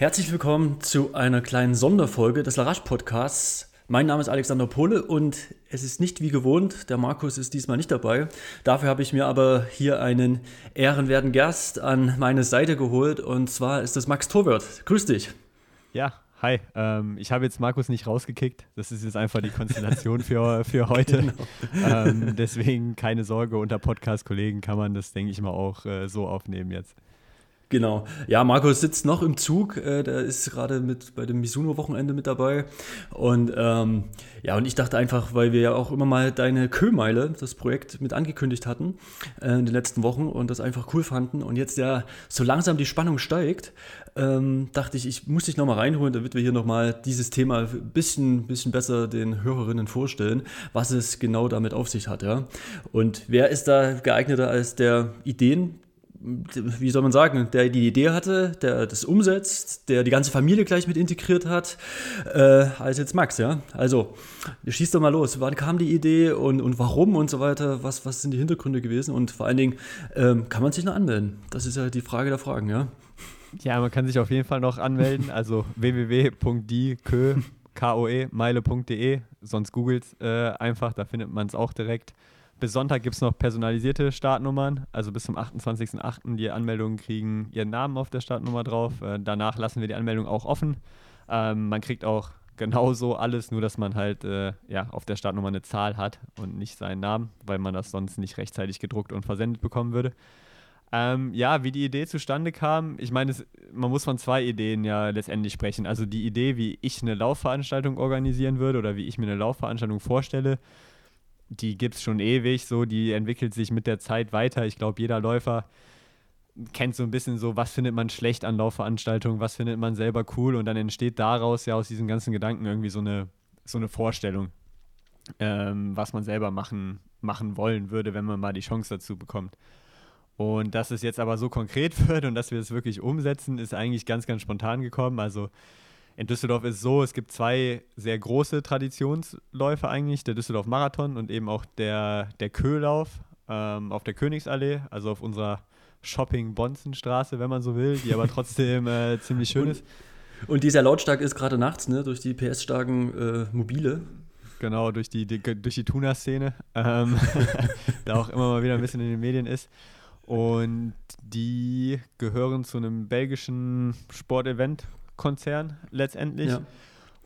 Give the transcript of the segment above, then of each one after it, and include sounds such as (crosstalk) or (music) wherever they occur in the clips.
Herzlich willkommen zu einer kleinen Sonderfolge des Larache Podcasts. Mein Name ist Alexander Pole und es ist nicht wie gewohnt, der Markus ist diesmal nicht dabei. Dafür habe ich mir aber hier einen ehrenwerten Gast an meine Seite geholt und zwar ist das Max Torwart. Grüß dich. Ja, hi. Ähm, ich habe jetzt Markus nicht rausgekickt. Das ist jetzt einfach die Konstellation für, für heute. (laughs) Genau. Ähm, deswegen keine Sorge, unter Podcast-Kollegen kann man das, denke ich mal, auch äh, so aufnehmen jetzt. Genau. Ja, Markus sitzt noch im Zug. Äh, der ist gerade mit bei dem Misuno-Wochenende mit dabei. Und ähm, ja, und ich dachte einfach, weil wir ja auch immer mal deine Köhmeile, das Projekt, mit angekündigt hatten äh, in den letzten Wochen und das einfach cool fanden und jetzt ja so langsam die Spannung steigt, ähm, dachte ich, ich muss dich nochmal reinholen, damit wir hier nochmal dieses Thema ein bisschen, bisschen besser den Hörerinnen vorstellen, was es genau damit auf sich hat. Ja? Und wer ist da geeigneter als der Ideen wie soll man sagen, der die Idee hatte, der das umsetzt, der die ganze Familie gleich mit integriert hat, äh, als jetzt Max, ja. Also, schieß doch mal los. Wann kam die Idee und, und warum und so weiter? Was, was sind die Hintergründe gewesen? Und vor allen Dingen, ähm, kann man sich noch anmelden? Das ist ja die Frage der Fragen, ja. Ja, man kann sich auf jeden Fall noch anmelden. Also (laughs) www.die.meile.de, sonst googelt äh, einfach, da findet man es auch direkt. Bis Sonntag gibt es noch personalisierte Startnummern, also bis zum 28.08. die Anmeldungen kriegen ihren Namen auf der Startnummer drauf. Äh, danach lassen wir die Anmeldung auch offen. Ähm, man kriegt auch genauso alles, nur dass man halt äh, ja, auf der Startnummer eine Zahl hat und nicht seinen Namen, weil man das sonst nicht rechtzeitig gedruckt und versendet bekommen würde. Ähm, ja, wie die Idee zustande kam, ich meine, man muss von zwei Ideen ja letztendlich sprechen. Also die Idee, wie ich eine Laufveranstaltung organisieren würde oder wie ich mir eine Laufveranstaltung vorstelle, die gibt es schon ewig, so, die entwickelt sich mit der Zeit weiter. Ich glaube, jeder Läufer kennt so ein bisschen so, was findet man schlecht an Laufveranstaltungen, was findet man selber cool und dann entsteht daraus ja aus diesen ganzen Gedanken irgendwie so eine, so eine Vorstellung, ähm, was man selber machen, machen wollen würde, wenn man mal die Chance dazu bekommt. Und dass es jetzt aber so konkret (laughs) wird und dass wir es wirklich umsetzen, ist eigentlich ganz, ganz spontan gekommen. Also in Düsseldorf ist es so, es gibt zwei sehr große Traditionsläufe eigentlich, der Düsseldorf Marathon und eben auch der, der Köhlauf ähm, auf der Königsallee, also auf unserer Shopping-Bonzenstraße, wenn man so will, die aber trotzdem äh, (laughs) ziemlich schön und, ist. Und die sehr lautstark ist, gerade nachts, ne, durch die PS-starken äh, Mobile. Genau, durch die, die durch die Tuna-Szene, ähm, (laughs) da auch immer mal wieder ein bisschen in den Medien ist. Und die gehören zu einem belgischen Sportevent, Konzern letztendlich. Ja.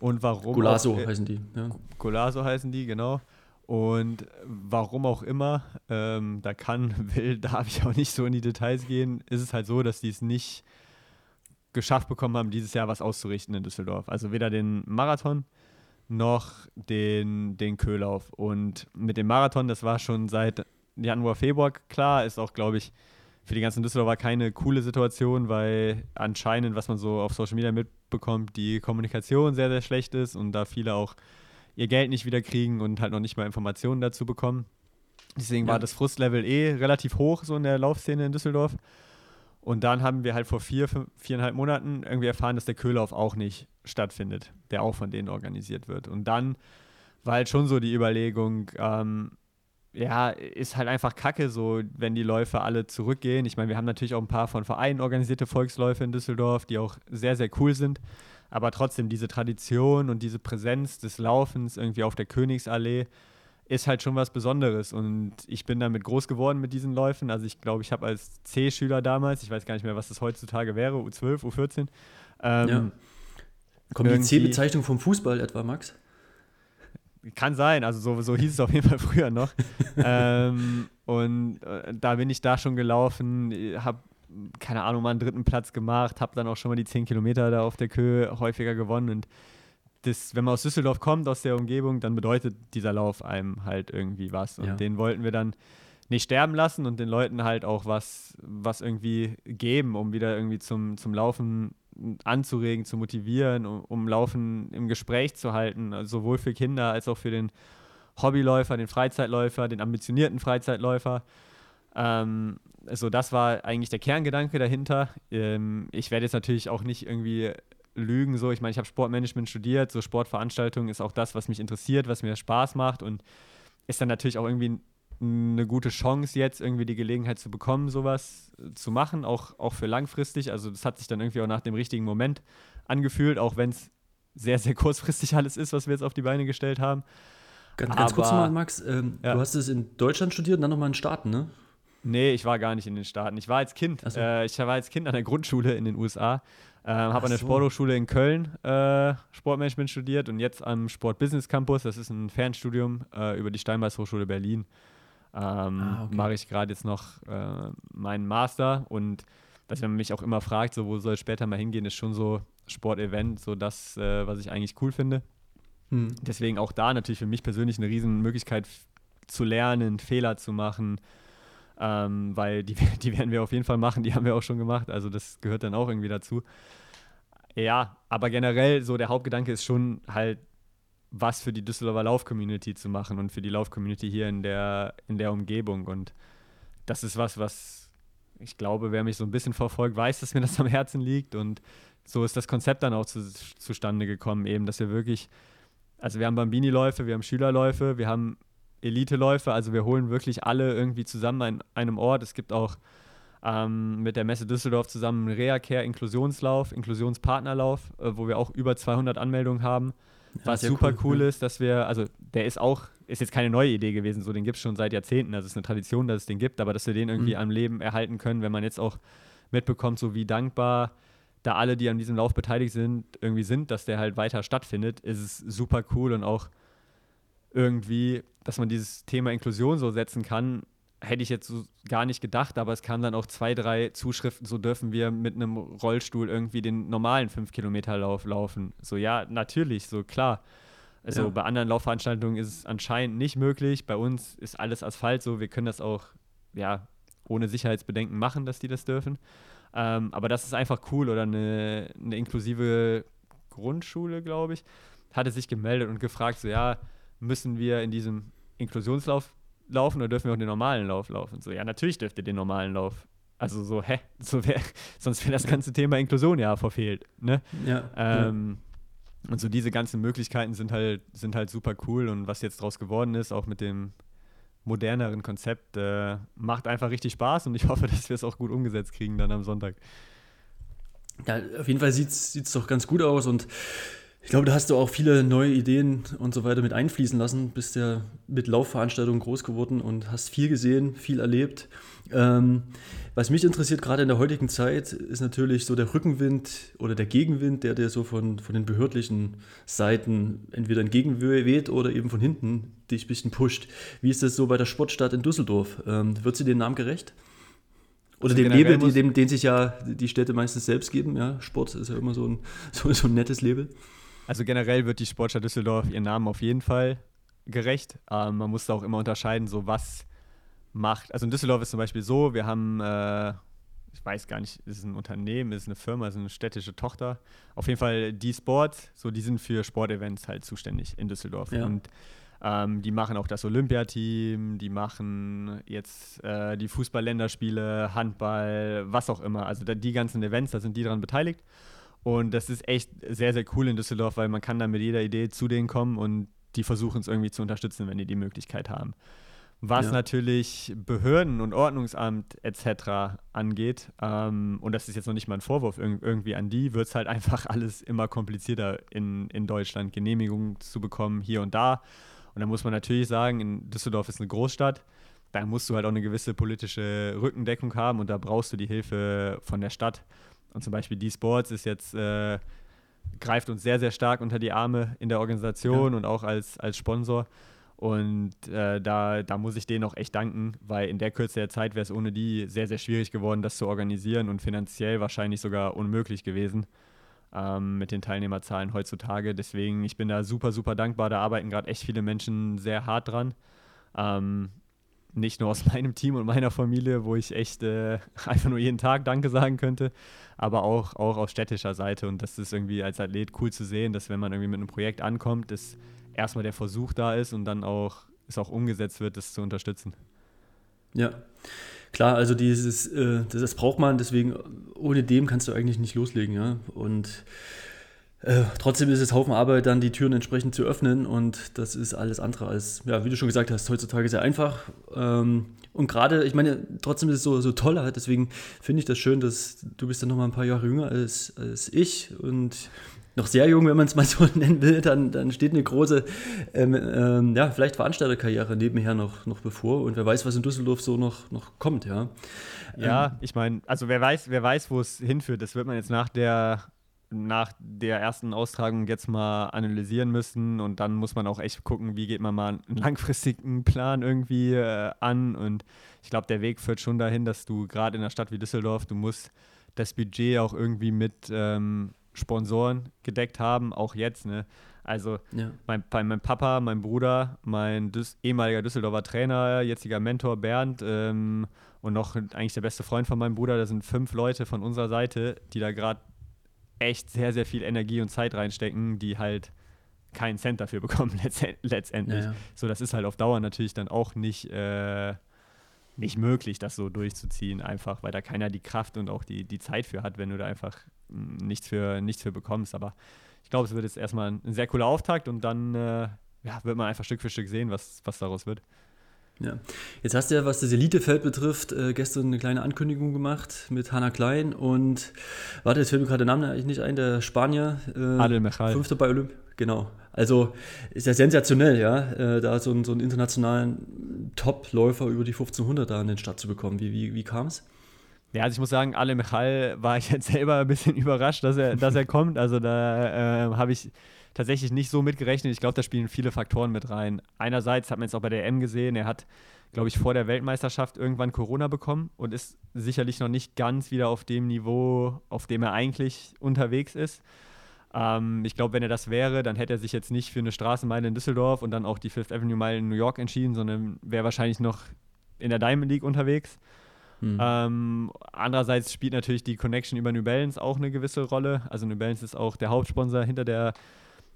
Und warum. Golaso auch, äh, heißen die. Ja. Golaso heißen die, genau. Und warum auch immer, ähm, da kann, (laughs) will, darf ich auch nicht so in die Details gehen, ist es halt so, dass die es nicht geschafft bekommen haben, dieses Jahr was auszurichten in Düsseldorf. Also weder den Marathon noch den, den Köhlauf. Und mit dem Marathon, das war schon seit Januar, Februar klar, ist auch, glaube ich, für die ganzen Düsseldorfer keine coole Situation, weil anscheinend, was man so auf Social Media mitbekommt, die Kommunikation sehr, sehr schlecht ist und da viele auch ihr Geld nicht wieder kriegen und halt noch nicht mal Informationen dazu bekommen. Deswegen ja. war das Frustlevel eh relativ hoch, so in der Laufszene in Düsseldorf. Und dann haben wir halt vor vier, fünf, viereinhalb Monaten irgendwie erfahren, dass der Köhlauf auch nicht stattfindet, der auch von denen organisiert wird. Und dann war halt schon so die Überlegung, ähm, ja, ist halt einfach kacke, so wenn die Läufe alle zurückgehen. Ich meine, wir haben natürlich auch ein paar von Vereinen organisierte Volksläufe in Düsseldorf, die auch sehr, sehr cool sind. Aber trotzdem, diese Tradition und diese Präsenz des Laufens irgendwie auf der Königsallee ist halt schon was Besonderes. Und ich bin damit groß geworden mit diesen Läufen. Also ich glaube, ich habe als C-Schüler damals, ich weiß gar nicht mehr, was das heutzutage wäre, U12, U14. Ähm, ja. Kommt die C-Bezeichnung vom Fußball etwa, Max? Kann sein, also so, so hieß es auf jeden Fall (laughs) früher noch. ähm, und äh, da bin ich da schon gelaufen, habe, keine Ahnung, mal einen dritten Platz gemacht, habe dann auch schon mal die 10 Kilometer da auf der Köhe häufiger gewonnen. Und das, wenn man aus Düsseldorf kommt, aus der Umgebung, dann bedeutet dieser Lauf einem halt irgendwie was. Und ja. den wollten wir dann nicht sterben lassen und den Leuten halt auch was, was irgendwie geben, um wieder irgendwie zum, zum Laufen anzuregen, zu motivieren, um, um Laufen im Gespräch zu halten, also sowohl für Kinder als auch für den Hobbyläufer, den Freizeitläufer, den ambitionierten Freizeitläufer. Ähm, also das war eigentlich der Kerngedanke dahinter. Ähm, ich werde jetzt natürlich auch nicht irgendwie lügen, so ich meine, ich habe Sportmanagement studiert, so Sportveranstaltungen ist auch das, was mich interessiert, was mir Spaß macht und ist dann natürlich auch irgendwie eine gute Chance, jetzt irgendwie die Gelegenheit zu bekommen, sowas zu machen, auch, auch für langfristig. Also das hat sich dann irgendwie auch nach dem richtigen Moment angefühlt, auch wenn es sehr, sehr (laughs) kurzfristig alles ist, was wir jetzt auf die Beine gestellt haben. Ganz, ganz kurz mal, Max, ähm, ja. du hast es in Deutschland studiert und dann nochmal in Staaten, ne? Nee, ich war gar nicht in den Staaten. Ich war als Kind, so. äh, ich war als Kind an der Grundschule in den USA, äh, habe an der so. Sporthochschule in Köln äh, Sportmanagement studiert und jetzt am Sport Business Campus, das ist ein Fernstudium äh, über die Steinbeis Hochschule Berlin, ähm, ah, okay. mache ich gerade jetzt noch äh, meinen Master und dass wenn man mich auch immer fragt, so wo soll später mal hingehen, ist schon so Sportevent, so das, äh, was ich eigentlich cool finde. Hm. Deswegen auch da natürlich für mich persönlich eine riesen Möglichkeit zu lernen, Fehler zu machen, ähm, weil die, (laughs) die werden wir auf jeden Fall machen, die haben wir auch schon gemacht, also das gehört dann auch irgendwie dazu. Ja, aber generell so der Hauptgedanke ist schon halt, was für die Düsseldorfer Lauf-Community zu machen und für die Lauf-Community hier in der, in der Umgebung. Und das ist was, was ich glaube, wer mich so ein bisschen verfolgt, weiß, dass mir das am Herzen liegt. Und so ist das Konzept dann auch zu, zustande gekommen, eben, dass wir wirklich also wir haben Bambini-Läufe, wir haben Schülerläufe, wir haben Elite-Läufe, also wir holen wirklich alle irgendwie zusammen an einem Ort. Es gibt auch ähm, mit der Messe Düsseldorf zusammen einen Reha-Care-Inklusionslauf, Inklusionspartnerlauf, äh, wo wir auch über 200 Anmeldungen haben. Ja, was super cool, cool ja. ist, dass wir, also der ist auch, ist jetzt keine neue Idee gewesen, so den gibt es schon seit Jahrzehnten, also es ist eine Tradition, dass es den gibt, aber dass wir den irgendwie mhm. am Leben erhalten können, wenn man jetzt auch mitbekommt, so wie dankbar da alle, die an diesem Lauf beteiligt sind, irgendwie sind, dass der halt weiter stattfindet, ist es super cool und auch irgendwie, dass man dieses Thema Inklusion so setzen kann, hätte ich jetzt so gar nicht gedacht, aber es kamen dann auch zwei, drei Zuschriften, so dürfen wir mit einem Rollstuhl irgendwie den normalen 5-Kilometer-Lauf laufen. So, ja, natürlich, so klar. Also ja. bei anderen Laufveranstaltungen ist es anscheinend nicht möglich. Bei uns ist alles Asphalt so, wir können das auch, ja, ohne Sicherheitsbedenken machen, dass die das dürfen. Ähm, aber das ist einfach cool oder eine, eine inklusive Grundschule, glaube ich, hatte sich gemeldet und gefragt, so ja, müssen wir in diesem Inklusionslauf laufen oder dürfen wir auch den normalen Lauf laufen? So, ja, natürlich dürft ihr den normalen Lauf. Also so, hä? (laughs) So wär, sonst wäre das ganze Thema Inklusion ja verfehlt. Ne? Ja, ähm, ja. Und so diese ganzen Möglichkeiten sind halt, sind halt super cool und was jetzt draus geworden ist, auch mit dem moderneren Konzept. Äh, macht einfach richtig Spaß und ich (laughs) hoffe, dass wir es auch gut umgesetzt kriegen dann am Sonntag. Ja, auf jeden Fall sieht es doch ganz gut aus und ich glaube, da hast du auch viele neue Ideen und so weiter mit einfließen lassen, bist ja mit Laufveranstaltungen groß geworden und hast viel gesehen, viel erlebt. Ähm, was mich interessiert, gerade in der heutigen Zeit, ist natürlich so der Rückenwind oder der Gegenwind, der dir so von, von den behördlichen Seiten entweder entgegenweht oder eben von hinten dich ein bisschen pusht. Wie ist das so bei der Sportstadt in Düsseldorf? Ähm, wird sie dem Namen gerecht? Oder also dem Label, dem, den sich ja die Städte meistens selbst geben. Ja, Sport ist ja immer so ein, (laughs) so, so ein nettes Label. Also generell wird die Sportstadt Düsseldorf ihren Namen auf jeden Fall gerecht. Ähm, man muss da auch immer unterscheiden, so was macht. Also in Düsseldorf ist zum Beispiel so, wir haben, äh, ich weiß gar nicht, ist es ein Unternehmen, ist es eine Firma, ist es eine städtische Tochter. Auf jeden Fall die Sport, so die sind für Sportevents halt zuständig in Düsseldorf. Ja. Und ähm, die machen auch das Olympiateam, die machen jetzt äh, die Fußball-Länderspiele, Handball, was auch immer. Also die ganzen Events, da sind die daran beteiligt. Und das ist echt sehr, sehr cool in Düsseldorf, weil man kann dann mit jeder Idee zu denen kommen und die versuchen es irgendwie zu unterstützen, wenn die die Möglichkeit haben. Was ja. natürlich Behörden und Ordnungsamt etc. angeht, ähm, und das ist jetzt noch nicht mal ein Vorwurf irg irgendwie an die, wird es halt (laughs) einfach alles immer komplizierter in, in Deutschland, Genehmigungen zu bekommen hier und da. Und da muss man natürlich sagen, in Düsseldorf ist eine Großstadt, da musst du halt auch eine gewisse politische Rückendeckung haben und da brauchst du die Hilfe von der Stadt. Und zum Beispiel die Sports ist jetzt, äh, greift uns sehr, sehr stark unter die Arme in der Organisation ja. und auch als, als Sponsor. Und äh, da, da muss ich denen auch echt danken, weil in der Kürze der Zeit wäre es ohne die sehr, sehr schwierig geworden, das zu organisieren und finanziell wahrscheinlich sogar unmöglich gewesen ähm, mit den Teilnehmerzahlen heutzutage. Deswegen, ich bin da super, super dankbar. Da arbeiten gerade echt viele Menschen sehr hart dran. Ähm, nicht nur aus (laughs) meinem Team und meiner Familie, wo ich echt äh, (laughs) einfach nur jeden Tag Danke sagen könnte, aber auch, auch aus städtischer Seite. Und das ist irgendwie als Athlet cool zu sehen, dass wenn man irgendwie mit einem Projekt ankommt, dass erstmal der Versuch da ist und dann auch es auch umgesetzt wird, das zu unterstützen. Ja, klar, also dieses, äh, das, das braucht man, deswegen ohne dem kannst du eigentlich nicht loslegen, ja. Und Äh, trotzdem ist es Haufen Arbeit, dann die Türen entsprechend zu öffnen und das ist alles andere als, ja, wie du schon gesagt hast, heutzutage sehr einfach. Ähm, und gerade, ich meine, trotzdem ist es so, so toll halt, deswegen finde ich das schön, dass du bist dann noch mal ein paar Jahre jünger als, als ich und noch sehr jung, wenn man es mal (laughs) so nennen will, dann, dann steht eine große, ähm, ähm, ja, vielleicht Veranstalterkarriere nebenher noch, noch bevor und wer weiß, was in Düsseldorf so noch, noch kommt, ja. Ja, ähm, ich meine, also wer weiß, wer weiß, wo es hinführt, das wird man jetzt nach der nach der ersten Austragung jetzt mal analysieren müssen und dann muss man auch echt gucken, wie geht man mal einen langfristigen Plan irgendwie äh, an und ich glaube, der Weg führt schon dahin, dass du gerade in einer Stadt wie Düsseldorf, du musst das Budget auch irgendwie mit ähm, Sponsoren gedeckt haben, auch jetzt. Ne? Also ja. mein, mein Papa, mein Bruder, mein Düs ehemaliger Düsseldorfer Trainer, jetziger Mentor Bernd ähm, und noch eigentlich der beste Freund von meinem Bruder, da sind fünf Leute von unserer Seite, die da gerade echt sehr, sehr viel Energie und Zeit reinstecken, die halt keinen Cent dafür bekommen (laughs) letztendlich. Ja. So, das ist halt auf Dauer natürlich dann auch nicht, äh, nicht möglich, das so durchzuziehen, einfach, weil da keiner die Kraft und auch die, die Zeit für hat, wenn du da einfach nichts für, nichts für bekommst. Aber ich glaube, es wird jetzt erstmal ein, sehr cooler Auftakt und dann äh, ja, wird man einfach Stück für Stück sehen, was, was daraus wird. Ja. Jetzt hast du ja, was das Elitefeld betrifft, äh, gestern eine kleine Ankündigung gemacht mit Hanna Klein und, warte, jetzt fällt mir gerade der Name eigentlich nicht ein, der Spanier. Äh, Adel Mechal. Fünfter bei Olymp. Genau. Also ist ja sensationell, ja, äh, da so, einen, so einen internationalen Top-Läufer über die 1500 da in den Start zu bekommen. Wie, wie, wie kam es? Ja, also ich muss sagen, Ale Michal war ich jetzt selber ein bisschen (laughs) überrascht, dass er, dass er kommt. Also da äh, habe ich tatsächlich nicht so mitgerechnet. Ich glaube, da spielen viele Faktoren mit rein. Einerseits hat man jetzt auch bei der M gesehen, er hat, glaube ich, vor der Weltmeisterschaft irgendwann Corona bekommen und ist sicherlich noch nicht ganz wieder auf dem Niveau, auf dem er eigentlich unterwegs ist. Ähm, ich glaube, wenn er das wäre, dann hätte er sich jetzt nicht für eine Straßenmeile in Düsseldorf und dann auch die Fifth Avenue Mile in New York entschieden, sondern wäre wahrscheinlich noch in der Diamond League unterwegs. Mhm. Ähm, andererseits spielt natürlich die Connection über New Balance auch eine gewisse Rolle. Also New Balance ist auch der Hauptsponsor hinter der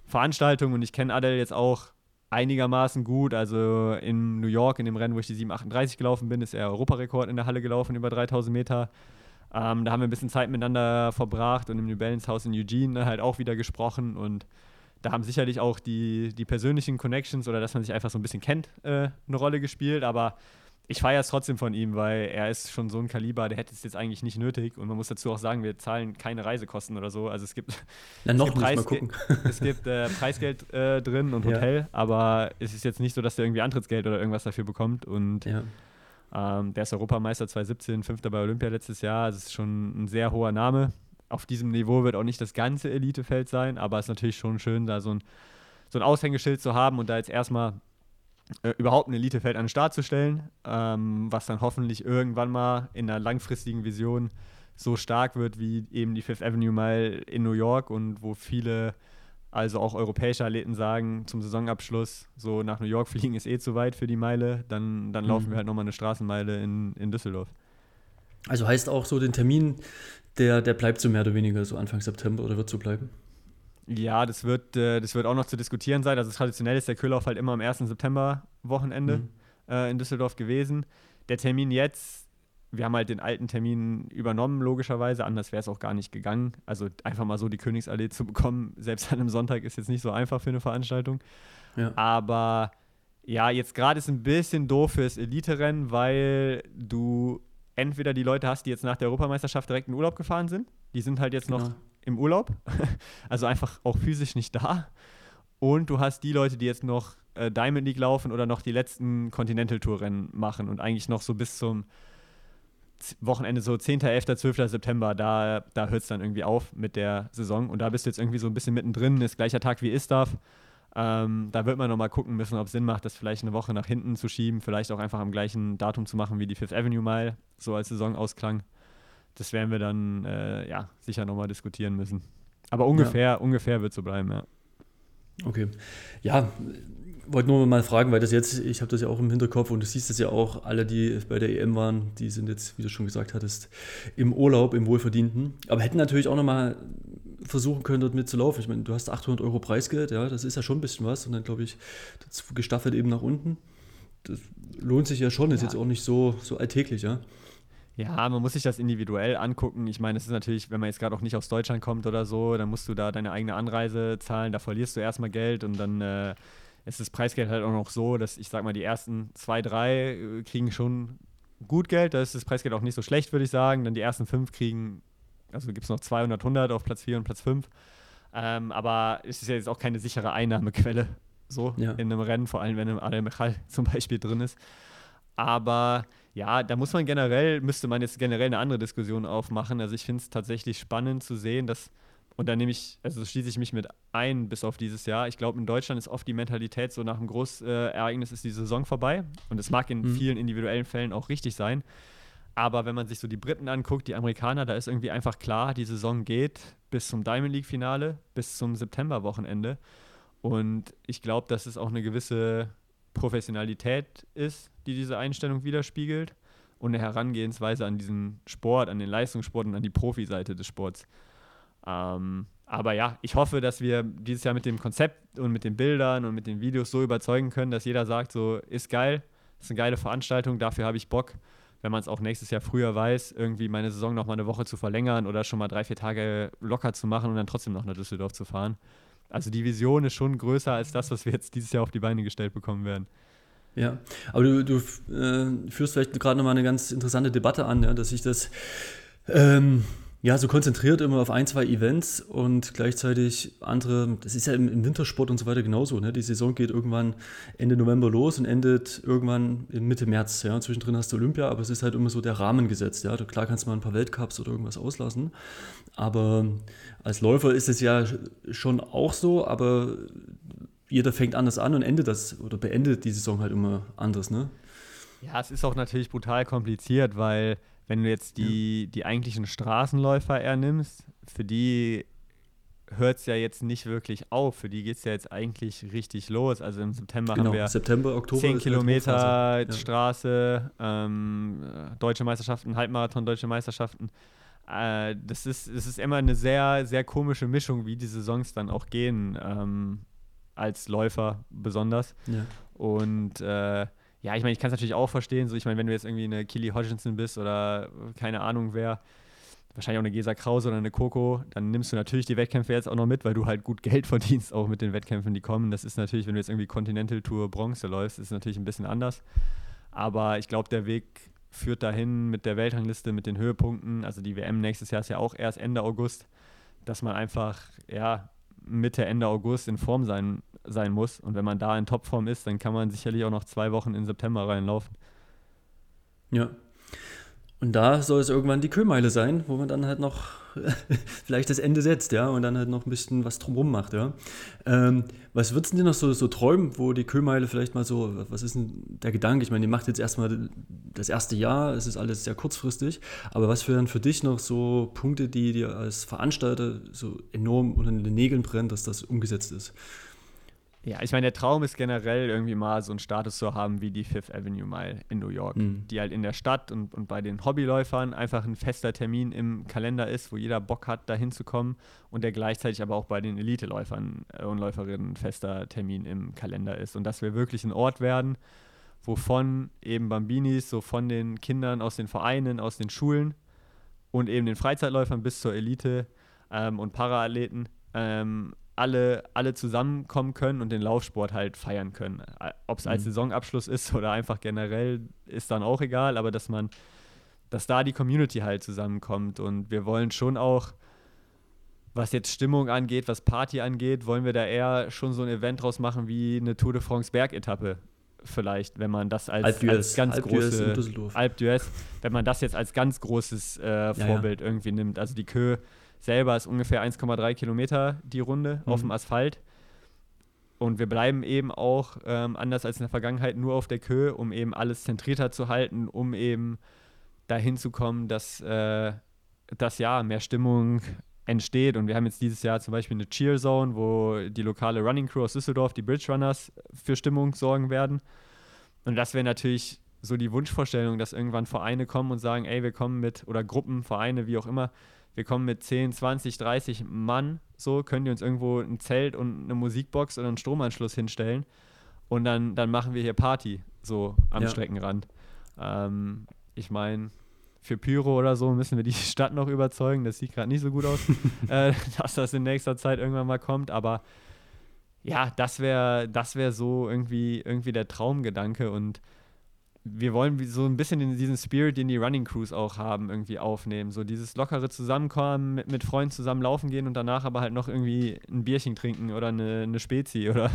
Veranstaltung und ich kenne Adel jetzt auch einigermaßen gut. Also in New York, in dem Rennen, wo ich die 738 gelaufen bin, ist er Europarekord in der Halle gelaufen, über 3000 Meter. Ähm, da haben wir ein bisschen Zeit miteinander verbracht und im New Balance Haus in Eugene halt auch wieder gesprochen und da haben sicherlich auch die, die persönlichen Connections oder dass man sich einfach so ein bisschen kennt, äh, eine Rolle gespielt. Aber ich feiere es trotzdem von ihm, weil er ist schon so ein Kaliber, der hätte es jetzt eigentlich nicht nötig. Und man muss dazu auch sagen, wir zahlen keine Reisekosten oder so. Also es gibt, (laughs) Na, noch es gibt, Preisge es gibt äh, Preisgeld äh, drin und Hotel, ja. aber es ist jetzt nicht so, dass der irgendwie Antrittsgeld oder irgendwas dafür bekommt. Und ja. ähm, der ist Europameister 2017, Fünfter bei Olympia letztes Jahr. Also es ist schon ein sehr hoher Name. Auf diesem Niveau wird auch nicht das ganze Elitefeld sein, aber es ist natürlich schon schön, da so ein, so ein Aushängeschild zu haben und da jetzt erstmal äh, überhaupt ein Elitefeld an den Start zu stellen, ähm, was dann hoffentlich irgendwann mal in einer langfristigen Vision so stark wird wie eben die Fifth Avenue Mile in New York und wo viele, also auch europäische Athleten sagen, zum Saisonabschluss, so nach New York fliegen ist eh zu weit für die Meile, dann, dann mhm. laufen wir halt nochmal eine Straßenmeile in, in Düsseldorf. Also heißt auch so den Termin, der, der bleibt so mehr oder weniger so Anfang September oder wird so bleiben? Ja, das wird, äh, das wird auch noch zu diskutieren sein. Also traditionell ist der Kühllauf halt immer am 1. September-Wochenende mhm. äh, in Düsseldorf gewesen. Der Termin jetzt, wir haben halt den alten Termin übernommen, logischerweise. Anders wäre es auch gar nicht gegangen. Also einfach mal so die Königsallee zu bekommen, (laughs) selbst an einem Sonntag, ist jetzt nicht so einfach für eine Veranstaltung. Ja. Aber ja, jetzt gerade ist ein bisschen doof fürs Elite-Rennen, weil du entweder die Leute hast, die jetzt nach der Europameisterschaft direkt in Urlaub gefahren sind. Die sind halt jetzt noch genau im Urlaub, (laughs) also einfach auch physisch nicht da. Und du hast die Leute, die jetzt noch äh, Diamond League laufen oder noch die letzten Continental Tour Rennen machen und eigentlich noch so bis zum Wochenende so 10., 11., 12. September, da, da hört es dann irgendwie auf mit der Saison und da bist du jetzt irgendwie so ein bisschen mittendrin, ist gleicher Tag wie Istaf. Ähm, da wird man nochmal gucken müssen, ob es Sinn macht, das vielleicht eine Woche nach hinten zu schieben, vielleicht auch einfach am gleichen Datum zu machen wie die Fifth Avenue Mile, so als Saisonausklang das werden wir dann äh, ja, sicher nochmal diskutieren müssen. Aber ungefähr, ja. ungefähr wird so bleiben, ja. Okay. Ja, wollte nur mal fragen, weil das jetzt, ich habe das ja auch im Hinterkopf und du siehst das ja auch, alle, die bei der EM waren, die sind jetzt, wie du schon gesagt hattest, im Urlaub, im Wohlverdienten. Aber hätten natürlich auch nochmal versuchen können, dort mitzulaufen. Ich meine, du hast 800 Euro Preisgeld, ja, das ist ja schon ein bisschen was und dann, glaube ich, das gestaffelt eben nach unten. Das lohnt sich ja schon, ist ja. jetzt auch nicht so, so alltäglich, ja. Ja, man muss sich das individuell angucken. Ich meine, es ist natürlich, wenn man jetzt gerade auch nicht aus Deutschland kommt oder so, dann musst du da deine eigene Anreise zahlen, da verlierst du erstmal Geld und dann äh, ist das Preisgeld halt auch noch so, dass ich sag mal, die ersten zwei, drei äh, kriegen schon gut Geld, da ist das Preisgeld auch nicht so schlecht, würde ich sagen. Dann die ersten fünf kriegen, also gibt es noch 200, 100 auf Platz 4 und Platz 5. Ähm, aber es ist ja jetzt auch keine sichere Einnahmequelle so ja. in einem Rennen, vor allem wenn im Adel Mechal (laughs) zum Beispiel drin ist. Aber ja, da muss man generell, müsste man jetzt generell eine andere Diskussion aufmachen. Also ich finde es tatsächlich spannend zu sehen, dass, und da nehme ich, also schließe ich mich mit ein bis auf dieses Jahr. Ich glaube, in Deutschland ist oft die Mentalität so, nach einem Großereignis ist die Saison vorbei. Und es mag in mhm. vielen individuellen Fällen auch richtig sein. Aber wenn man sich so die Briten anguckt, die Amerikaner, da ist irgendwie einfach klar, die Saison geht bis zum Diamond League-Finale, bis zum September-Wochenende. Und ich glaube, dass es auch eine gewisse Professionalität ist, die diese Einstellung widerspiegelt und eine Herangehensweise an diesen Sport, an den Leistungssport und an die Profiseite des Sports. Ähm, aber ja, ich hoffe, dass wir dieses Jahr mit dem Konzept und mit den Bildern und mit den Videos so überzeugen können, dass jeder sagt, so ist geil, ist eine geile Veranstaltung, dafür habe ich Bock, wenn man es auch nächstes Jahr früher weiß, irgendwie meine Saison noch mal eine Woche zu verlängern oder schon mal drei, vier Tage locker zu machen und dann trotzdem noch nach Düsseldorf zu fahren. Also die Vision ist schon größer als das, was wir jetzt dieses Jahr auf die Beine gestellt bekommen werden. Ja, aber du, du äh, führst vielleicht gerade nochmal eine ganz interessante Debatte an, ja, dass sich das ähm, ja so konzentriert immer auf ein, zwei Events und gleichzeitig andere, das ist ja im, im, Wintersport und so weiter genauso. Ne? Die Saison geht irgendwann Ende November los und endet irgendwann Mitte März. Ja? Zwischendrin hast du Olympia, aber es ist halt immer so der Rahmen gesetzt. Ja? Klar kannst du mal ein paar Weltcups oder irgendwas auslassen, aber als Läufer ist es ja schon auch so, aber jeder fängt anders an und endet das oder beendet die Saison halt immer anders, ne? Ja, es ist auch natürlich brutal kompliziert, weil wenn du jetzt die, ja. die eigentlichen Straßenläufer eher nimmst, für die hört es ja jetzt nicht wirklich auf. Für die geht es ja jetzt eigentlich richtig los. Also im September genau, haben wir September, Oktober 10 Kilometer ja. Straße, ähm, deutsche Meisterschaften, Halbmarathon, deutsche Meisterschaften. Äh, das, ist, das ist immer eine sehr, sehr komische Mischung, wie die Saisons dann auch gehen. Ähm, als Läufer besonders. Ja. Und äh, ja, ich meine, ich kann es natürlich auch verstehen. So, ich meine, wenn du jetzt irgendwie eine Killy Hodgkinson bist oder keine Ahnung wer, wahrscheinlich auch eine Gesa Krause oder eine Coco, dann nimmst du natürlich die Wettkämpfe jetzt auch noch mit, weil du halt gut (laughs) Geld verdienst, auch mit den Wettkämpfen, die kommen. Das ist natürlich, wenn du jetzt irgendwie Continental Tour Bronze läufst, ist natürlich ein bisschen anders. Aber ich glaube, der Weg führt dahin mit der Weltrangliste, mit den Höhepunkten. Also die WM nächstes Jahr ist ja auch erst Ende August, dass man einfach, ja, Mitte, Ende August in Form sein, sein muss. Und wenn man da in Topform ist, dann kann man sicherlich auch noch zwei Wochen in September reinlaufen. Ja. Und da soll es irgendwann die Kühlmeile sein, wo man dann halt noch (laughs) vielleicht das Ende setzt, ja, und dann halt noch ein bisschen was drumherum macht, ja. Ähm, was würdest du dir noch so, so träumen, wo die Kühlmeile vielleicht mal so, was ist denn der Gedanke? Ich meine, ihr macht jetzt erstmal das erste Jahr, es ist alles sehr kurzfristig, aber was wären für dich noch so Punkte, die dir als Veranstalter so enorm unter den Nägeln brennen, dass das umgesetzt ist? Ja, ich meine, der Traum ist generell irgendwie mal so einen Status zu haben wie die Fifth Avenue Mile in New York, mhm. die halt in der Stadt und, und bei den Hobbyläufern einfach ein fester Termin im Kalender ist, wo jeder Bock hat, da hinzukommen und der gleichzeitig aber auch bei den Elite-Läufern äh, und Läuferinnen ein fester Termin im Kalender ist. Und dass wir wirklich ein Ort werden, wovon eben Bambinis, so von den Kindern aus den Vereinen, aus den Schulen und eben den Freizeitläufern bis zur Elite ähm, und Paraathleten ähm, alle, alle zusammenkommen können und den Laufsport halt feiern können. Ob es als mhm. Saisonabschluss ist (laughs) oder einfach generell, ist dann auch egal, aber dass man, dass da die Community halt zusammenkommt und wir wollen schon auch, was jetzt Stimmung angeht, was Party angeht, wollen wir da eher schon so ein Event draus machen wie eine Tour de France Bergetappe vielleicht, wenn man das als, als ganz Alp große Alp wenn man das jetzt als ganz großes äh, Vorbild ja, ja. irgendwie nimmt. Also die Kö selber ist ungefähr 1,3 Kilometer die Runde mhm. auf dem Asphalt. Und wir bleiben eben auch, ähm, anders als in der Vergangenheit, nur auf der Köhe, um eben alles zentrierter zu halten, um eben dahin zu kommen, dass, äh, dass ja mehr Stimmung entsteht. Und wir haben jetzt dieses Jahr zum Beispiel eine Cheer Zone, wo die lokale Running Crew aus Düsseldorf, die Bridge Runners, für Stimmung sorgen werden. Und das wäre natürlich so die Wunschvorstellung, dass irgendwann Vereine kommen und sagen, ey, wir kommen mit, oder Gruppen, Vereine, wie auch immer, wir kommen mit 10, 20, 30 Mann, so könnt ihr uns irgendwo ein Zelt und eine Musikbox oder einen Stromanschluss hinstellen und dann, dann machen wir hier Party, so am ja. Streckenrand. Ähm, ich meine, für Pyro oder so müssen wir die (laughs) Stadt noch überzeugen. Das sieht gerade nicht so gut aus, (laughs) äh, dass das in nächster Zeit irgendwann mal kommt. Aber ja, das wäre das wär so irgendwie, irgendwie der Traumgedanke. Und wir wollen so ein bisschen in diesen Spirit, den die Running Crews auch haben, irgendwie aufnehmen. So dieses lockere Zusammenkommen, mit, mit Freunden zusammen laufen gehen und danach aber halt noch irgendwie ein Bierchen trinken oder eine, eine Spezi oder,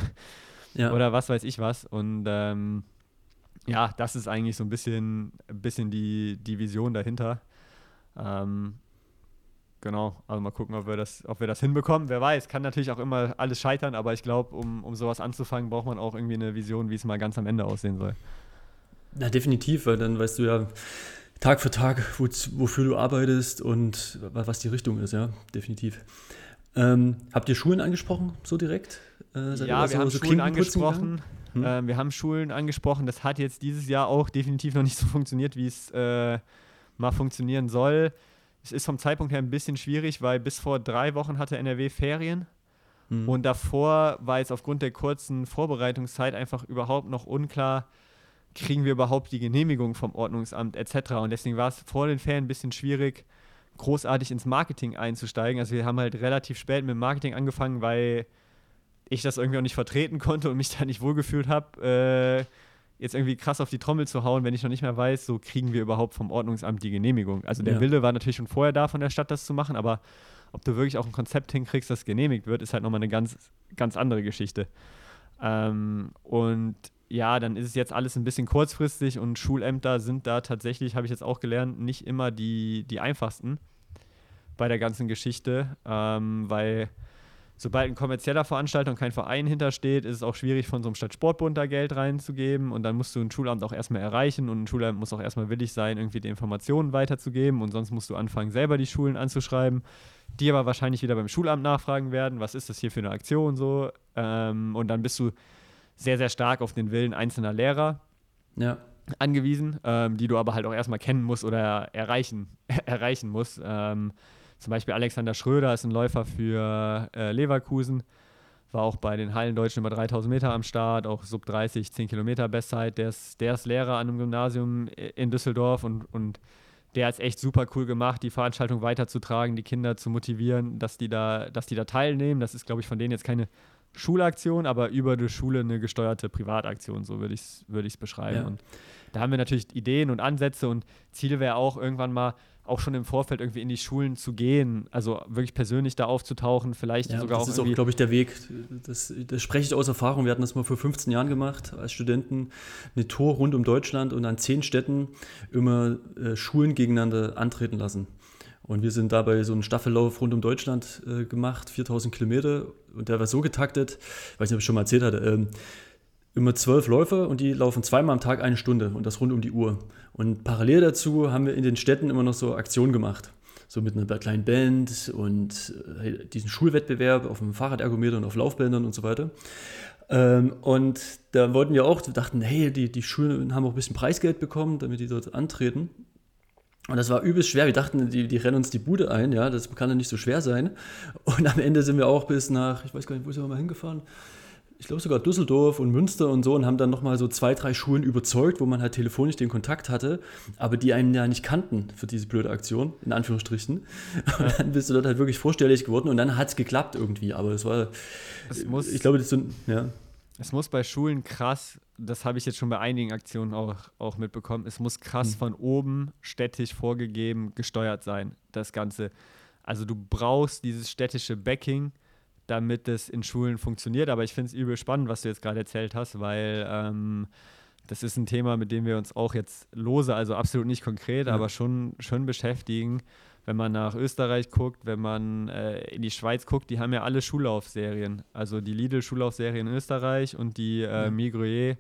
ja. oder was weiß ich was. Und ähm, ja, das ist eigentlich so ein bisschen, bisschen die, die Vision dahinter. Ähm, genau, also mal gucken, ob wir, das, ob wir das hinbekommen. Wer weiß, kann natürlich auch immer alles scheitern, aber ich glaube, um, um sowas anzufangen, braucht man auch irgendwie eine Vision, wie es mal ganz am Ende aussehen soll. Na, definitiv, weil dann weißt du ja Tag für Tag, wo, wofür du arbeitest und was die Richtung ist, ja, definitiv. Ähm, habt ihr Schulen angesprochen, so direkt? Äh, ja, wir so, haben so Schulen angesprochen. Hm? Ähm, wir haben Schulen angesprochen. Das hat jetzt dieses Jahr auch definitiv noch nicht so (laughs) funktioniert, wie es äh, mal funktionieren soll. Es ist vom Zeitpunkt her ein bisschen schwierig, weil bis vor drei Wochen hatte NRW Ferien. Hm. Und davor war jetzt aufgrund der kurzen Vorbereitungszeit einfach überhaupt noch unklar, kriegen wir überhaupt die Genehmigung vom Ordnungsamt etc. Und deswegen war es vor den Ferien ein bisschen schwierig, großartig ins Marketing einzusteigen. Also wir haben halt relativ spät mit dem Marketing angefangen, weil ich das irgendwie auch nicht vertreten konnte und mich (laughs) da nicht wohlgefühlt habe, äh, jetzt irgendwie krass auf die Trommel zu hauen, wenn ich noch nicht mehr weiß, so kriegen wir überhaupt vom Ordnungsamt die Genehmigung. Also der ja. Wille war natürlich schon vorher da von der Stadt, das zu machen, aber ob du wirklich auch ein Konzept hinkriegst, das genehmigt wird, ist halt nochmal eine ganz, ganz andere Geschichte. Ähm, und ja, dann ist es jetzt alles ein bisschen kurzfristig und Schulämter sind da tatsächlich, habe ich jetzt auch gelernt, nicht immer die, die einfachsten bei der ganzen Geschichte, ähm, weil sobald ein kommerzieller Veranstalter und kein Verein hintersteht, ist es auch schwierig, von so einem Stadtsportbund da Geld reinzugeben. Und dann musst du ein Schulamt auch erstmal erreichen und ein Schulamt muss auch erstmal willig sein, irgendwie die Informationen weiterzugeben. Und sonst musst du anfangen, selber die Schulen anzuschreiben, die aber wahrscheinlich wieder beim Schulamt nachfragen werden, was ist das hier für eine Aktion so? Ähm, und dann bist du sehr, sehr stark auf den Willen einzelner Lehrer ja. angewiesen, ähm, die du aber halt auch erstmal kennen musst oder erreichen, (laughs) erreichen musst. Ähm, zum Beispiel Alexander Schröder ist ein Läufer für äh, Leverkusen, war auch bei den Hallendeutschen über 3000 Meter am Start, auch sub 30, 10 Kilometer Bestzeit. Der ist, der ist Lehrer an einem Gymnasium in Düsseldorf und, und der hat es echt super cool gemacht, die Veranstaltung weiterzutragen, die Kinder zu motivieren, dass die da, dass die da teilnehmen. Das ist, glaube ich, von denen jetzt keine Schulaktion, aber über die Schule eine gesteuerte Privataktion, so würde ich es würd beschreiben. Ja. Und da haben wir natürlich Ideen und Ansätze und Ziel wäre auch irgendwann mal auch schon im Vorfeld irgendwie in die Schulen zu gehen, also wirklich persönlich da aufzutauchen, vielleicht ja, sogar auch. Das ist auch, glaube ich, der Weg. Das, das spreche ich aus Erfahrung. Wir hatten das mal vor 15 Jahren gemacht als Studenten, eine Tour rund um Deutschland und an zehn Städten immer äh, Schulen gegeneinander antreten lassen. Und wir sind dabei so einen Staffellauf rund um Deutschland äh, gemacht, 4000 Kilometer. Und der war so getaktet, ich weiß nicht, ob ich schon mal erzählt hatte, ähm, immer zwölf Läufer und die laufen zweimal am Tag eine Stunde und das rund um die Uhr. Und parallel dazu haben wir in den Städten immer noch so Aktionen gemacht. So mit einer kleinen Band und äh, diesen Schulwettbewerb auf dem Fahrradergometer und auf Laufbändern und so weiter. Ähm, und da wollten wir auch, wir dachten, hey, die, die Schulen haben auch ein bisschen Preisgeld bekommen, damit die dort antreten. Und das war übelst schwer. Wir dachten, die, die rennen uns die Bude ein, ja, das kann ja nicht so schwer sein. Und am Ende sind wir auch bis nach, ich weiß gar nicht, wo sind wir mal hingefahren? Ich glaube sogar Düsseldorf und Münster und so und haben dann nochmal so zwei, drei Schulen überzeugt, wo man halt telefonisch den Kontakt hatte, aber die einen ja nicht kannten für diese blöde Aktion, in Anführungsstrichen. Und dann bist du dort halt wirklich vorstellig geworden und dann hat es geklappt irgendwie. Aber es war, es muss, ich glaube, das sind, ja. Es muss bei Schulen krass das habe ich jetzt schon bei einigen Aktionen auch, auch mitbekommen, es muss krass mhm. von oben städtisch vorgegeben gesteuert sein, das Ganze. Also du brauchst dieses städtische Backing, damit es in Schulen funktioniert. Aber ich finde es übel spannend, was du jetzt gerade erzählt hast, weil ähm, das ist ein Thema, mit dem wir uns auch jetzt lose, also absolut nicht konkret, ja. aber schon, schon beschäftigen wenn man nach Österreich guckt, wenn man äh, in die Schweiz guckt, die haben ja alle Schullaufserien. Also die Lidl-Schullaufserie in Österreich und die äh, mhm. Migrouet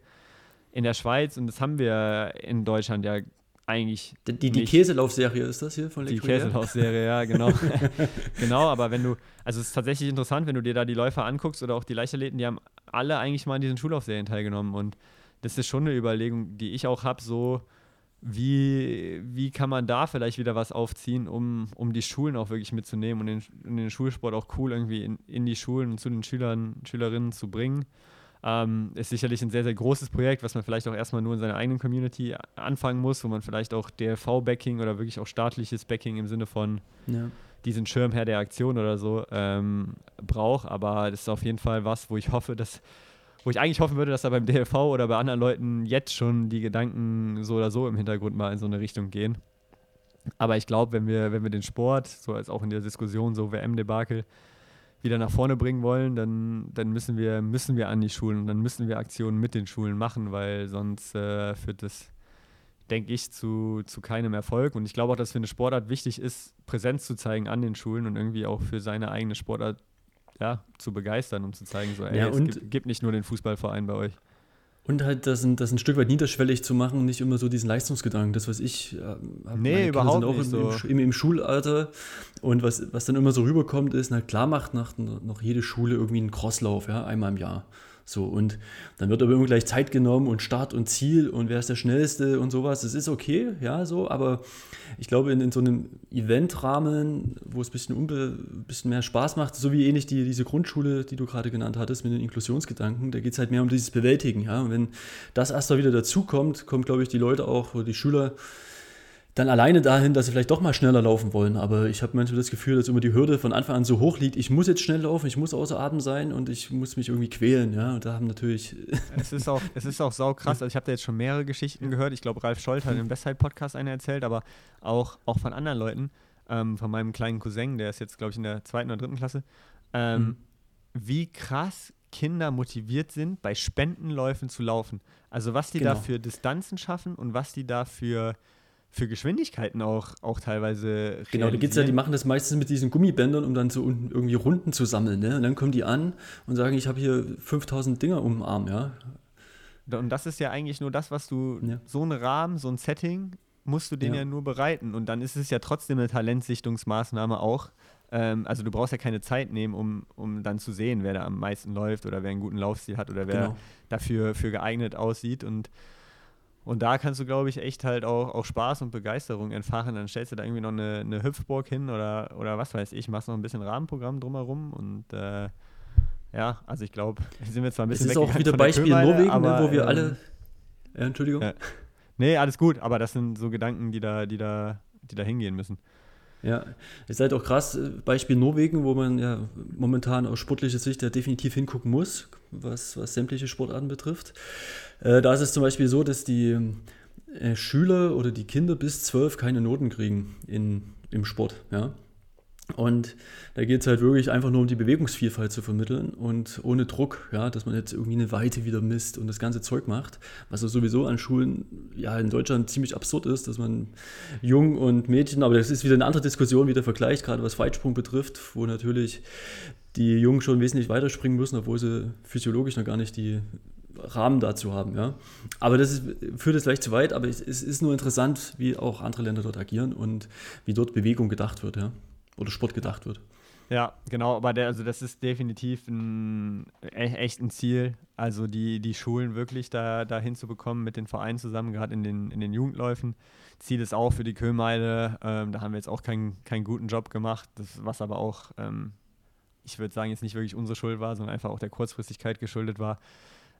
in der Schweiz. Und das haben wir in Deutschland ja eigentlich. Die, die, die Käselaufserie ist das hier von Die Käselaufserie, ja, genau. (laughs) (laughs) genau, aber wenn du, also es ist tatsächlich interessant, wenn du dir da die Läufer anguckst oder auch die Leichtathleten, die haben alle eigentlich mal an diesen Schullaufserien teilgenommen. Und das ist schon eine Überlegung, die ich auch habe, so wie, wie kann man da vielleicht wieder was aufziehen, um, um die Schulen auch wirklich mitzunehmen und den, den Schulsport auch cool irgendwie in, in die Schulen und zu den Schülern, Schülerinnen zu bringen. Ähm, ist sicherlich ein sehr, sehr großes Projekt, was man vielleicht auch erstmal nur in seiner eigenen Community anfangen muss, wo man vielleicht auch DLV-Backing oder wirklich auch staatliches Backing im Sinne von ja. diesen Schirmherr der Aktion oder so ähm, braucht. Aber das ist auf jeden Fall was, wo ich hoffe, dass wo ich eigentlich hoffen würde, dass da beim DLV oder bei anderen Leuten jetzt schon die Gedanken so oder so im Hintergrund mal in so eine Richtung gehen. Aber ich glaube, wenn wir, wenn wir den Sport, so als auch in der Diskussion, so WM-Debakel, wieder nach vorne bringen wollen, dann, dann müssen, wir, müssen wir an die Schulen und dann müssen wir Aktionen mit den Schulen machen, weil sonst äh, führt das, denke ich, zu, zu keinem Erfolg. Und ich glaube auch, dass für eine Sportart wichtig ist, Präsenz zu zeigen an den Schulen und irgendwie auch für seine eigene Sportart ja, zu begeistern, um zu zeigen, so, ey, ja, es gibt, gibt nicht nur den Fußballverein bei euch. Und halt das ein, das ein Stück weit niederschwellig zu machen, nicht immer so diesen Leistungsgedanken. Das, was ich. Äh, nee, überhaupt auch nicht. Im, so. im, im, Schulalter. Und was, was dann immer so rüberkommt, ist, na klar macht nach, noch jede Schule irgendwie einen Crosslauf, ja, einmal im Jahr. So, und dann wird aber immer gleich Zeit genommen und Start und Ziel und wer ist der Schnellste und sowas. Das ist okay, ja, so, aber ich glaube, in, in so einem Eventrahmen, wo es ein bisschen, unbe, bisschen mehr Spaß macht, so wie ähnlich die, diese Grundschule, die du gerade genannt hattest, mit den Inklusionsgedanken, da geht es halt mehr um dieses Bewältigen, ja. Und wenn das erst mal wieder dazukommt, kommen, glaube ich, die Leute auch, oder die Schüler, dann alleine dahin, dass sie vielleicht doch mal schneller laufen wollen. Aber ich habe manchmal das Gefühl, dass immer die Hürde von Anfang an so hoch liegt, ich muss jetzt schnell laufen, ich muss außer Atem sein und ich muss mich irgendwie quälen. Ja, und da haben natürlich. Es ist auch, (laughs) es ist auch sau krass. Also ich habe da jetzt schon mehrere Geschichten gehört. Ich glaube, Ralf Scholz hat im Westside-Podcast eine erzählt, aber auch, auch von anderen Leuten. Ähm, von meinem kleinen Cousin, der ist jetzt, glaube ich, in der zweiten oder dritten Klasse. Ähm, mhm. Wie krass Kinder motiviert sind, bei Spendenläufen zu laufen. Also was die genau. da für Distanzen schaffen und was die da für für Geschwindigkeiten auch, auch teilweise Genau, da geht's ja, die machen das meistens mit diesen Gummibändern, um dann so unten irgendwie Runden zu sammeln. Ne? Und dann kommen die an und sagen, ich habe hier 5000 Dinger um den Arm, ja. Und das ist ja eigentlich nur das, was du, ja. so ein Rahmen, so ein Setting, musst du den ja. ja. nur bereiten. Und dann ist es ja trotzdem eine Talentsichtungsmaßnahme auch. Ähm, also du brauchst ja keine Zeit nehmen, um, um dann zu sehen, wer da am meisten läuft oder wer einen guten Laufstil hat oder wer genau. dafür für geeignet aussieht. Und und da kannst du, glaube ich, echt halt auch, auch Spaß und Begeisterung entfachen. Dann stellst du da irgendwie noch eine, eine Hüpfburg hin oder, oder was weiß ich, machst noch ein bisschen Rahmenprogramm drumherum und äh, ja, also ich glaube, sind wir zwar ein bisschen Das ist auch wieder Beispiel Norwegen, aber, ne, wo wir ähm, alle. Ja, Entschuldigung. Ja. Nee, alles gut, aber das sind so Gedanken, die da, die da, die da hingehen müssen. Ja, ist halt auch krass, äh, Beispiel Norwegen, wo man ja momentan aus sportlicher Sicht ja definitiv hingucken muss, was, was sämtliche Sportarten betrifft. Äh, da ist es zum Beispiel so, dass die äh, Schüler oder die Kinder bis zwölf keine Noten kriegen in, im Sport. Ja? Und da geht es halt wirklich einfach nur um die Bewegungsvielfalt zu vermitteln und ohne Druck, ja, dass man jetzt irgendwie eine Weite wieder misst und das ganze Zeug macht, was ja sowieso an Schulen ja in Deutschland ziemlich absurd ist, dass man Jungen und Mädchen, aber das ist wieder eine andere Diskussion, wie der Vergleich, gerade was Weitsprung betrifft, wo natürlich die Jungen schon wesentlich weiter springen müssen, obwohl sie physiologisch noch gar nicht die Rahmen dazu haben, ja. Aber das ist, führt jetzt vielleicht zu weit, aber es, es ist nur interessant, wie auch andere Länder dort agieren und wie dort Bewegung gedacht wird, ja oder Sport gedacht wird. Ja, genau, aber der, also das ist definitiv ein e echt ein Ziel, also die, die Schulen wirklich da, da hinzubekommen mit den Vereinen zusammen, gerade in den, in den Jugendläufen. Ziel ist auch für die Köhlmeile, ähm, da haben wir jetzt auch keinen keinen guten Job gemacht, das, was aber auch, ähm, ich würde sagen, jetzt nicht wirklich unsere Schuld war, sondern einfach auch der Kurzfristigkeit geschuldet war.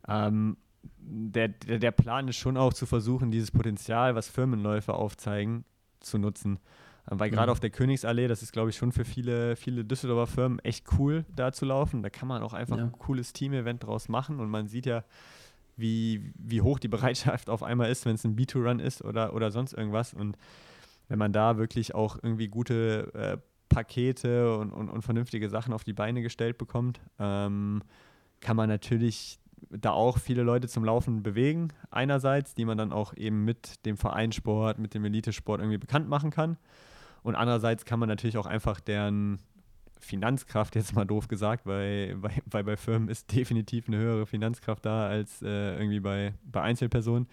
Ähm, der, der, der Plan ist schon auch zu versuchen, dieses Potenzial, was Firmenläufe aufzeigen, zu nutzen. Weil gerade mhm. auf der Königsallee, das ist, glaube ich, schon für viele, viele Düsseldorfer Firmen echt cool, da zu laufen. Da kann man auch einfach ja. ein cooles Team-Event draus machen und man sieht ja, wie, wie hoch die Bereitschaft auf einmal ist, wenn es ein B2-Run ist oder, oder sonst irgendwas. Und wenn man da wirklich auch irgendwie gute äh, Pakete und, und, und, vernünftige Sachen auf die Beine gestellt bekommt, ähm, kann man natürlich da auch viele Leute zum Laufen bewegen, einerseits, die man dann auch eben mit dem Vereinssport, mit dem Elitesport irgendwie bekannt machen kann. Und andererseits kann man natürlich auch einfach deren Finanzkraft, jetzt mal doof gesagt, weil, weil, weil bei Firmen ist definitiv eine höhere Finanzkraft da als äh, irgendwie bei, bei Einzelpersonen,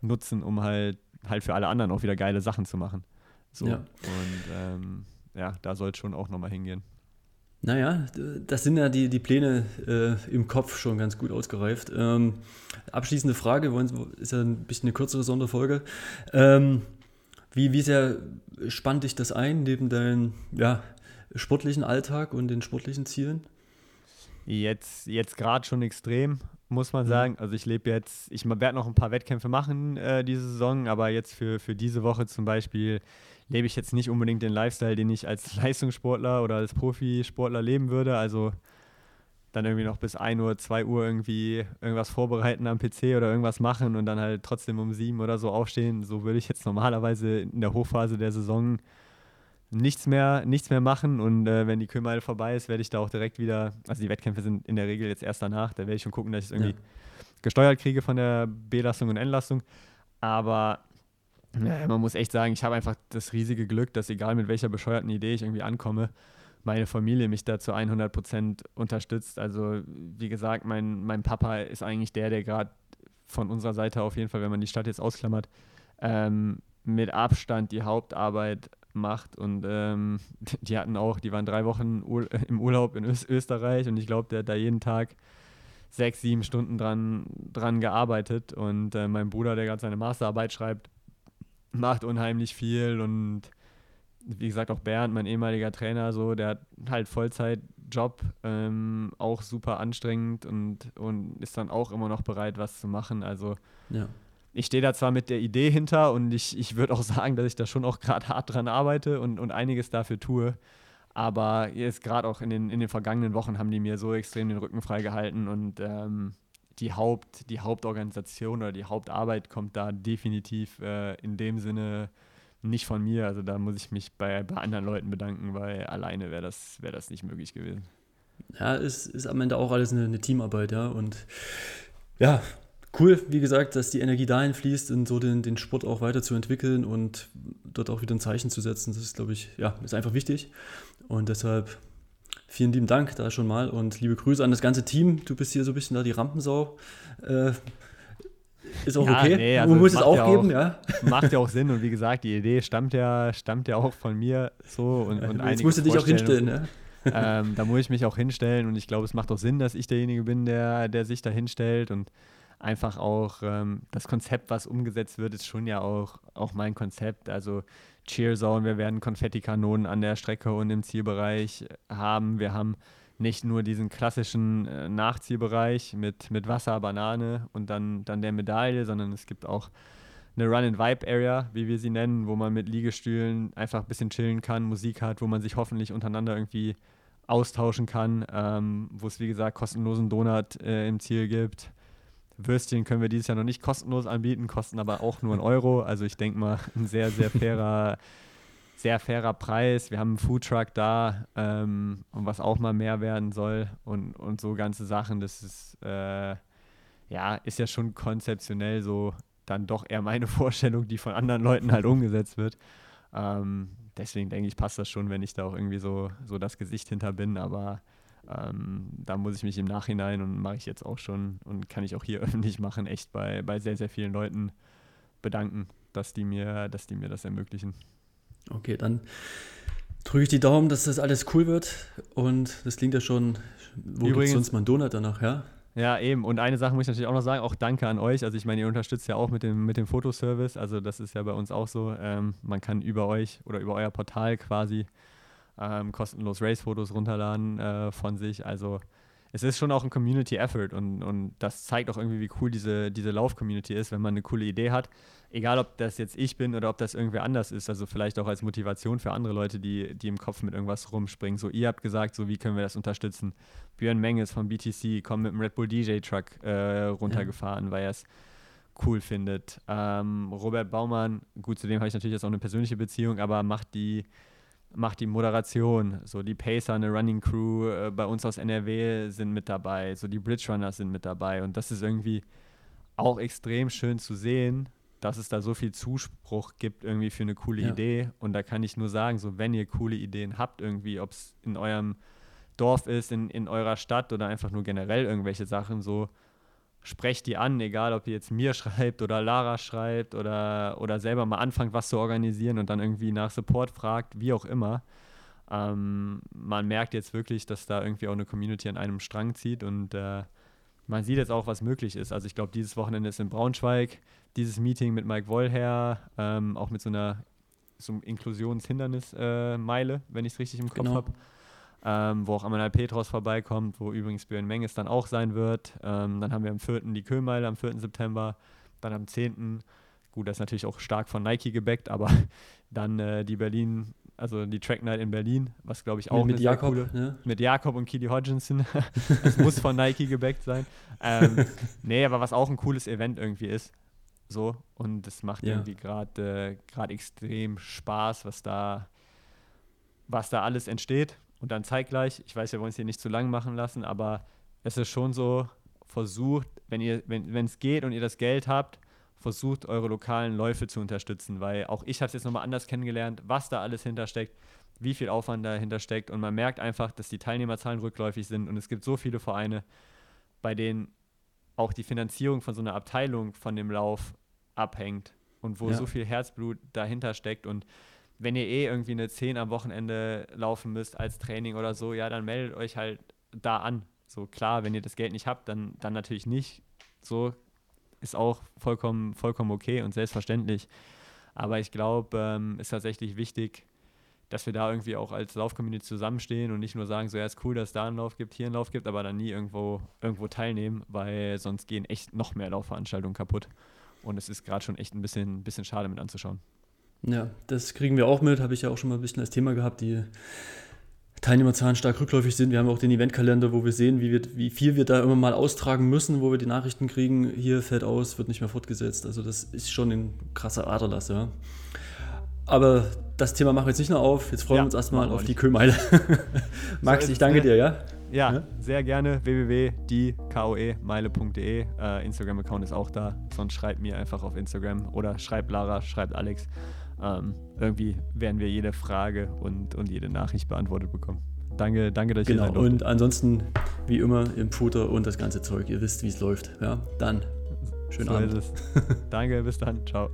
nutzen, um halt, halt für alle anderen auch wieder geile Sachen zu machen. So. Ja. Und ähm, ja, da soll es schon auch nochmal hingehen. Naja, das sind ja die, die Pläne äh, im Kopf schon ganz gut ausgereift. Ähm, abschließende Frage, ist ja ein bisschen eine kürzere Sonderfolge. Ähm, wie, wie sehr spannt dich das ein neben deinem ja, sportlichen Alltag und den sportlichen Zielen? Jetzt, jetzt gerade schon extrem, muss man mhm. sagen. Also ich lebe jetzt, ich werde noch ein paar Wettkämpfe machen äh, diese Saison, aber jetzt für, für diese Woche zum Beispiel lebe ich jetzt nicht unbedingt den Lifestyle, den ich als (laughs) Leistungssportler oder als Profisportler leben würde. Also dann irgendwie noch bis 1 Uhr, 2 Uhr irgendwie irgendwas vorbereiten am PC oder irgendwas machen und dann halt trotzdem um 7 oder so aufstehen. So würde ich jetzt normalerweise in der Hochphase der Saison nichts mehr, nichts mehr machen. Und äh, wenn die Kühlmeile vorbei ist, werde ich da auch direkt wieder, also die Wettkämpfe sind in der Regel jetzt erst danach, da werde ich schon gucken, dass ich es irgendwie ja. gesteuert kriege von der Belastung und Entlastung. Aber ja, man muss echt sagen, ich habe einfach das riesige Glück, dass egal mit welcher bescheuerten Idee ich irgendwie ankomme, meine Familie mich da zu 100 Prozent unterstützt. Also wie gesagt, mein, mein Papa ist eigentlich der, der gerade von unserer Seite auf jeden Fall, wenn man die Stadt jetzt ausklammert, ähm, mit Abstand die Hauptarbeit macht. Und ähm, (laughs) die hatten auch, die waren drei Wochen Ur (laughs) im Urlaub in Ös Österreich und ich glaube, der hat da jeden Tag sechs, sieben Stunden dran, dran gearbeitet. Und äh, mein Bruder, der gerade seine Masterarbeit schreibt, macht unheimlich viel und wie gesagt, auch Bernd, mein ehemaliger Trainer, so, der hat halt Vollzeitjob, ähm, auch super anstrengend und, und ist dann auch immer noch bereit, was zu machen. Also ja. ich stehe da zwar mit der Idee hinter und ich, ich würde auch (laughs) sagen, dass ich da schon auch gerade hart dran arbeite und, und einiges dafür tue. Aber jetzt gerade auch in den, in den vergangenen Wochen haben die mir so extrem den Rücken freigehalten und ähm, die, Haupt, die Hauptorganisation oder die Hauptarbeit kommt da definitiv äh, in dem Sinne nicht von mir. Also da muss ich mich bei, bei anderen Leuten bedanken, weil alleine wäre das, wär das nicht möglich gewesen. Ja, es ist am Ende auch alles eine, eine Teamarbeit, ja. Und ja, cool, wie gesagt, dass die Energie dahin fließt, und so den, den Sport auch weiterzuentwickeln und dort auch wieder ein Zeichen zu setzen. Das ist, glaube ich, ja, ist einfach wichtig. Und deshalb vielen lieben Dank da schon mal und liebe Grüße an das ganze Team. Du bist hier so ein bisschen da die Rampensau. Äh, ist auch ja, okay. Nee, also Man muss es auch ja geben, auch, (laughs) ja. Macht ja auch Sinn und wie gesagt, die Idee stammt ja, stammt ja auch von mir so und, und Jetzt musst du dich auch hinstellen, ja. ähm, da muss ich mich auch hinstellen und ich glaube, es macht auch Sinn, dass ich derjenige bin, der, der sich da hinstellt und einfach auch ähm, das Konzept, was umgesetzt wird, ist schon ja auch, auch mein Konzept. Also Cheerzone, wir werden Konfettikanonen an der Strecke und im Zielbereich haben. Wir haben nicht nur diesen klassischen äh, Nachziehbereich mit, mit Wasser, Banane und dann, dann der Medaille, sondern es gibt auch eine Run-and-Vibe-Area, wie wir sie nennen, wo man mit Liegestühlen einfach ein bisschen chillen kann, Musik hat, wo man sich hoffentlich untereinander irgendwie austauschen kann, ähm, wo es wie gesagt kostenlosen Donut äh, im Ziel gibt. Würstchen können wir dieses Jahr noch nicht kostenlos anbieten, kosten aber auch nur einen (laughs) Euro. Also ich denke mal, ein sehr, sehr fairer sehr fairer Preis. Wir haben einen Foodtruck da, ähm, und was auch mal mehr werden soll und, und so ganze Sachen. Das ist, äh, ja, ist ja schon konzeptionell so dann doch eher meine (laughs) Vorstellung, die von anderen Leuten halt umgesetzt wird. Ähm, deswegen denke ich, passt das schon, wenn ich da auch irgendwie so, so das Gesicht hinter bin, aber ähm, da muss ich mich im Nachhinein und mache ich jetzt auch schon und kann ich auch hier (laughs) öffentlich machen, echt bei, bei sehr, sehr vielen Leuten bedanken, dass die mir, dass die mir das ermöglichen. Okay, dann drücke ich die Daumen, dass das alles cool wird. Und das klingt ja schon, wo gibt sonst mal einen Donut danach, ja? Ja, eben. Und eine Sache muss ich natürlich auch noch sagen, auch danke an euch. Also ich meine, ihr unterstützt ja auch mit dem, mit dem Fotoservice. Also das ist ja bei uns auch so. Ähm, man kann über euch oder über euer Portal quasi ähm, kostenlos Race-Fotos runterladen äh, von sich. Also es ist schon auch ein Community-Effort und, und das zeigt auch irgendwie, wie cool diese, diese Lauf-Community ist, wenn man eine coole Idee hat. Egal, ob das jetzt ich bin oder ob das irgendwer anders ist. Also vielleicht auch als Motivation für andere Leute, die, die im Kopf mit irgendwas rumspringen. So, ihr habt gesagt, so wie können wir das unterstützen? Björn Menges von BTC kommt mit dem Red Bull DJ-Truck äh, runtergefahren, ja. weil er es cool findet. Ähm, Robert Baumann, gut, zu dem habe ich natürlich jetzt auch eine persönliche Beziehung, aber macht die macht die Moderation. So die Pacer, eine Running Crew äh, bei uns aus NRW sind mit dabei, so die Bridge Runners sind mit dabei. Und das ist irgendwie auch extrem schön zu sehen, dass es da so viel Zuspruch gibt irgendwie für eine coole ja. Idee. Und da kann ich nur sagen, so wenn ihr coole Ideen habt irgendwie, ob es in eurem Dorf ist, in, in eurer Stadt oder einfach nur generell irgendwelche Sachen, so sprecht die an, egal ob ihr jetzt mir (laughs) schreibt oder Lara schreibt oder, oder selber mal anfangt, was zu organisieren und dann irgendwie nach Support fragt, wie auch immer. Ähm, man merkt jetzt wirklich, dass da irgendwie auch eine Community an einem Strang zieht und äh, man sieht jetzt auch, was möglich ist. Also ich glaube, dieses Wochenende ist in Braunschweig, dieses Meeting mit Mike Wollher, ähm, auch mit so einer so Inklusionshindernismeile, äh, wenn ich es richtig im Kopf genau. habe. Ähm, wo auch Amanal Petros vorbeikommt, wo übrigens Björn Menges dann auch sein wird. Ähm, dann haben wir am 4. die Köhlmeile am 4. September, dann am 10. Gut, das ist natürlich auch stark von Nike gebackt, aber (laughs) dann äh, die Berlin, also die Track Night in Berlin, was glaube ich auch mit, Jakob, coole, ja. mit Jakob und Kili Hodgkinson. (laughs) das muss von Nike gebackt sein. Ähm, (laughs) nee, aber was auch ein cooles Event irgendwie ist. So, und es macht ja. irgendwie gerade äh, extrem Spaß, was da, was da alles entsteht. Und dann zeitgleich, ich weiß, wir wollen es hier nicht zu lang machen lassen, aber es ist schon so, versucht, wenn ihr, wenn es geht und ihr das Geld habt, versucht, eure lokalen Läufe zu unterstützen, weil auch ich habe es jetzt nochmal anders kennengelernt, was da alles hintersteckt, wie viel Aufwand dahinter steckt. Und man merkt einfach, dass die Teilnehmerzahlen rückläufig sind. Und es gibt so viele Vereine, bei denen auch die Finanzierung von so einer Abteilung von dem Lauf abhängt und wo ja. so viel Herzblut dahinter steckt. Und wenn ihr eh irgendwie eine 10 am Wochenende laufen müsst als Training oder so, ja, dann meldet euch halt da an. So klar, wenn ihr das Geld nicht habt, dann, dann natürlich nicht. So ist auch vollkommen, vollkommen okay und selbstverständlich. Aber ich glaube, ähm, ist tatsächlich wichtig, dass wir da irgendwie auch als Laufcommunity zusammenstehen und nicht nur sagen, so ja, ist cool, dass da einen Lauf gibt, hier einen Lauf gibt, aber dann nie irgendwo, irgendwo teilnehmen, weil sonst gehen echt noch mehr Laufveranstaltungen kaputt. Und es ist gerade schon echt ein bisschen, bisschen schade mit anzuschauen. Ja, das kriegen wir auch mit, habe ich ja auch schon mal ein bisschen als Thema gehabt, die Teilnehmerzahlen stark rückläufig sind. Wir haben auch den Eventkalender, wo wir sehen, wie, wir, wie viel wir da immer mal austragen müssen, wo wir die Nachrichten kriegen, hier fällt aus, wird nicht mehr fortgesetzt. Also das ist schon ein krasser Aderlass, ja. Aber das Thema machen wir jetzt nicht noch auf. Jetzt freuen ja, wir uns erstmal auf die Köhmeile. (laughs) Max, so ich danke dir, ja? Ja, ja? sehr gerne. www.diekoemeile.de. Äh, Instagram-Account ist auch da. Sonst schreibt mir einfach auf Instagram oder schreibt Lara, schreibt Alex. Ähm, irgendwie werden wir jede Frage und, und jede Nachricht beantwortet bekommen. Danke, danke, dass genau. ihr Genau, und ansonsten, wie immer, im Futter und das ganze Zeug. Ihr wisst, wie es läuft. Ja, dann, schönen so Abend. (laughs) danke, bis dann. Ciao.